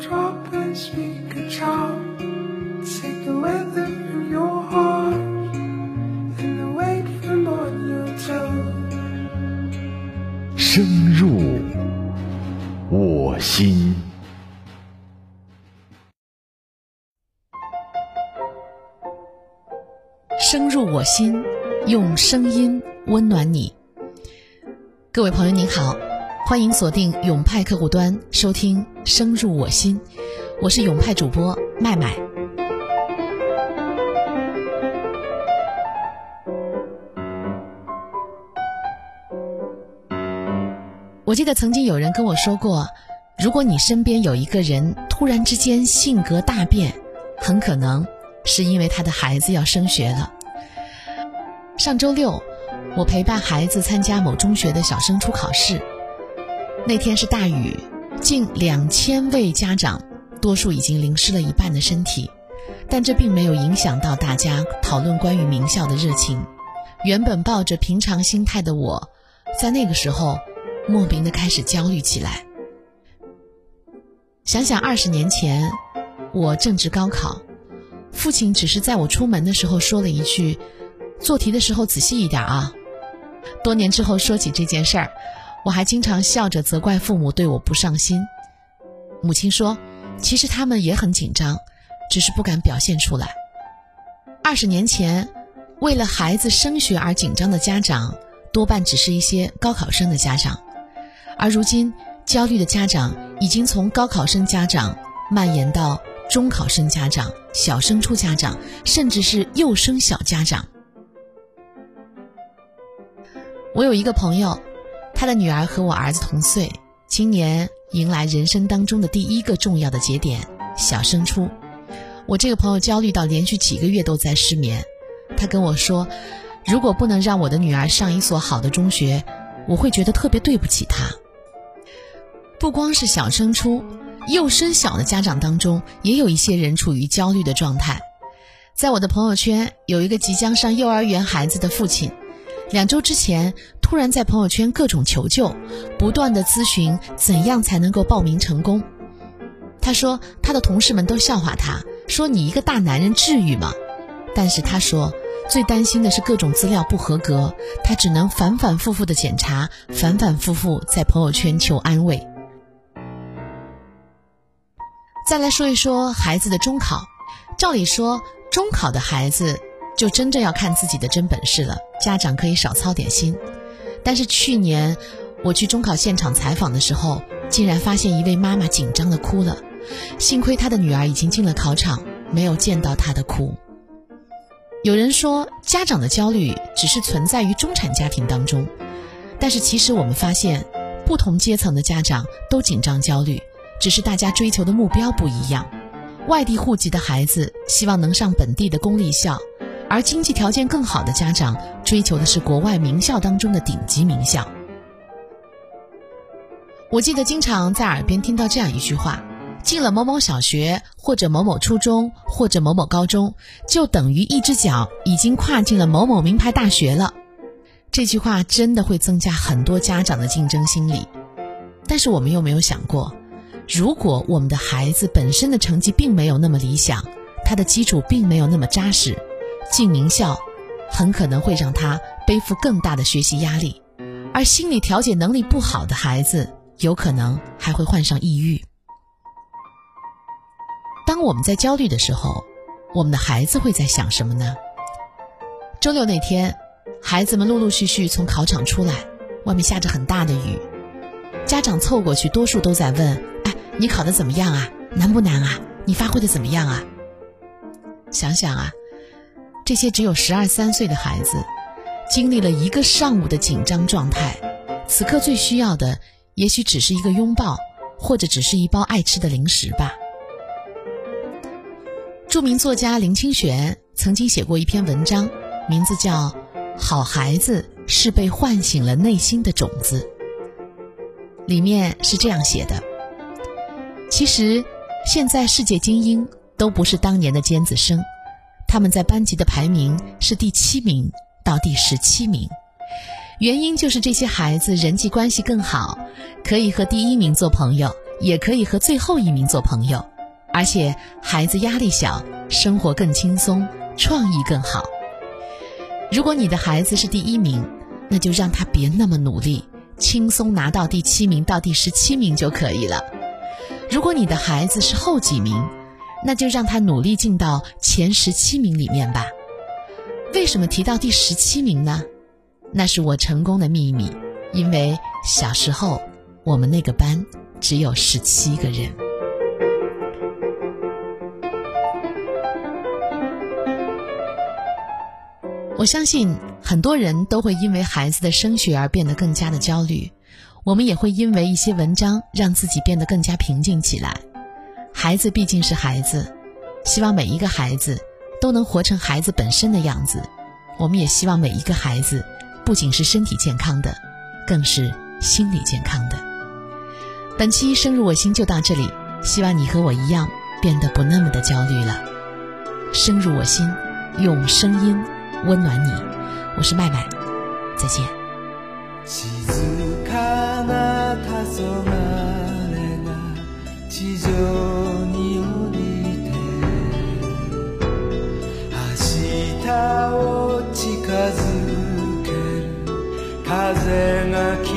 drop and speak a charm. Take the weather from your heart and the weight from on your tongue. 深入我心。深入我心，用声音温暖你。各位朋友您好，欢迎锁定永派客户端收听《深入我心》，我是永派主播麦麦。我记得曾经有人跟我说过，如果你身边有一个人突然之间性格大变，很可能是因为他的孩子要升学了。上周六，我陪伴孩子参加某中学的小升初考试。那天是大雨，近两千位家长，多数已经淋湿了一半的身体，但这并没有影响到大家讨论关于名校的热情。原本抱着平常心态的我，在那个时候莫名的开始焦虑起来。想想二十年前，我正值高考，父亲只是在我出门的时候说了一句。做题的时候仔细一点啊！多年之后说起这件事儿，我还经常笑着责怪父母对我不上心。母亲说：“其实他们也很紧张，只是不敢表现出来。”二十年前，为了孩子升学而紧张的家长，多半只是一些高考生的家长；而如今，焦虑的家长已经从高考生家长蔓延到中考生家长、小升初家长，甚至是幼升小家长。我有一个朋友，他的女儿和我儿子同岁，今年迎来人生当中的第一个重要的节点——小升初。我这个朋友焦虑到连续几个月都在失眠。他跟我说，如果不能让我的女儿上一所好的中学，我会觉得特别对不起她。不光是小升初，幼升小的家长当中，也有一些人处于焦虑的状态。在我的朋友圈，有一个即将上幼儿园孩子的父亲。两周之前，突然在朋友圈各种求救，不断的咨询怎样才能够报名成功。他说他的同事们都笑话他，说你一个大男人至于吗？但是他说最担心的是各种资料不合格，他只能反反复复的检查，反反复复在朋友圈求安慰。再来说一说孩子的中考，照理说中考的孩子。就真正要看自己的真本事了，家长可以少操点心。但是去年我去中考现场采访的时候，竟然发现一位妈妈紧张的哭了。幸亏她的女儿已经进了考场，没有见到她的哭。有人说家长的焦虑只是存在于中产家庭当中，但是其实我们发现，不同阶层的家长都紧张焦虑，只是大家追求的目标不一样。外地户籍的孩子希望能上本地的公立校。而经济条件更好的家长追求的是国外名校当中的顶级名校。我记得经常在耳边听到这样一句话：“进了某某小学，或者某某初中，或者某某高中，就等于一只脚已经跨进了某某名牌大学了。”这句话真的会增加很多家长的竞争心理。但是我们又没有想过，如果我们的孩子本身的成绩并没有那么理想，他的基础并没有那么扎实。进名校，很可能会让他背负更大的学习压力，而心理调节能力不好的孩子，有可能还会患上抑郁。当我们在焦虑的时候，我们的孩子会在想什么呢？周六那天，孩子们陆陆续续从考场出来，外面下着很大的雨，家长凑过去，多数都在问：“哎，你考的怎么样啊？难不难啊？你发挥的怎么样啊？”想想啊。这些只有十二三岁的孩子，经历了一个上午的紧张状态，此刻最需要的，也许只是一个拥抱，或者只是一包爱吃的零食吧。著名作家林清玄曾经写过一篇文章，名字叫《好孩子是被唤醒了内心的种子》，里面是这样写的：其实，现在世界精英都不是当年的尖子生。他们在班级的排名是第七名到第十七名，原因就是这些孩子人际关系更好，可以和第一名做朋友，也可以和最后一名做朋友，而且孩子压力小，生活更轻松，创意更好。如果你的孩子是第一名，那就让他别那么努力，轻松拿到第七名到第十七名就可以了。如果你的孩子是后几名，那就让他努力进到前十七名里面吧。为什么提到第十七名呢？那是我成功的秘密，因为小时候我们那个班只有十七个人。我相信很多人都会因为孩子的升学而变得更加的焦虑，我们也会因为一些文章让自己变得更加平静起来。孩子毕竟是孩子，希望每一个孩子都能活成孩子本身的样子。我们也希望每一个孩子不仅是身体健康的，更是心理健康的。本期深入我心就到这里，希望你和我一样变得不那么的焦虑了。深入我心，用声音温暖你。我是麦麦，再见。静かな黄昏が地上 rising.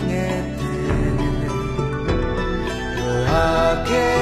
향해 너에게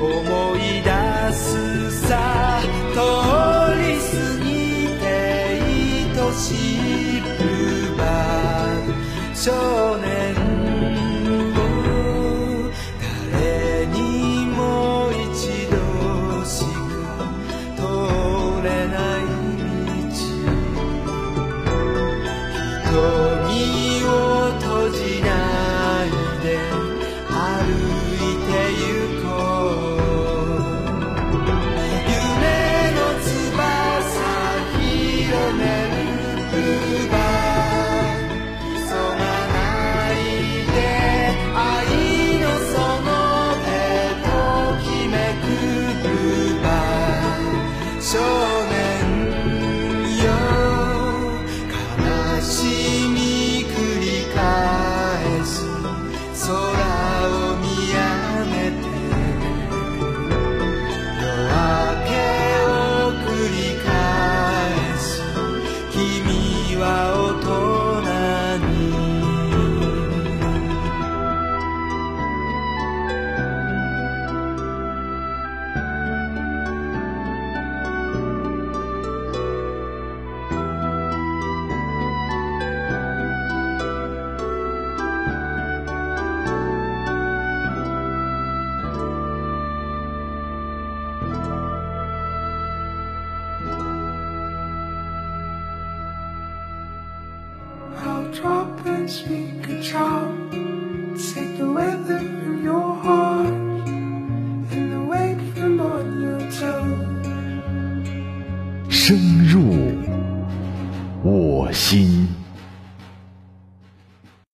思い出す So drop and speak a charm. Take the weather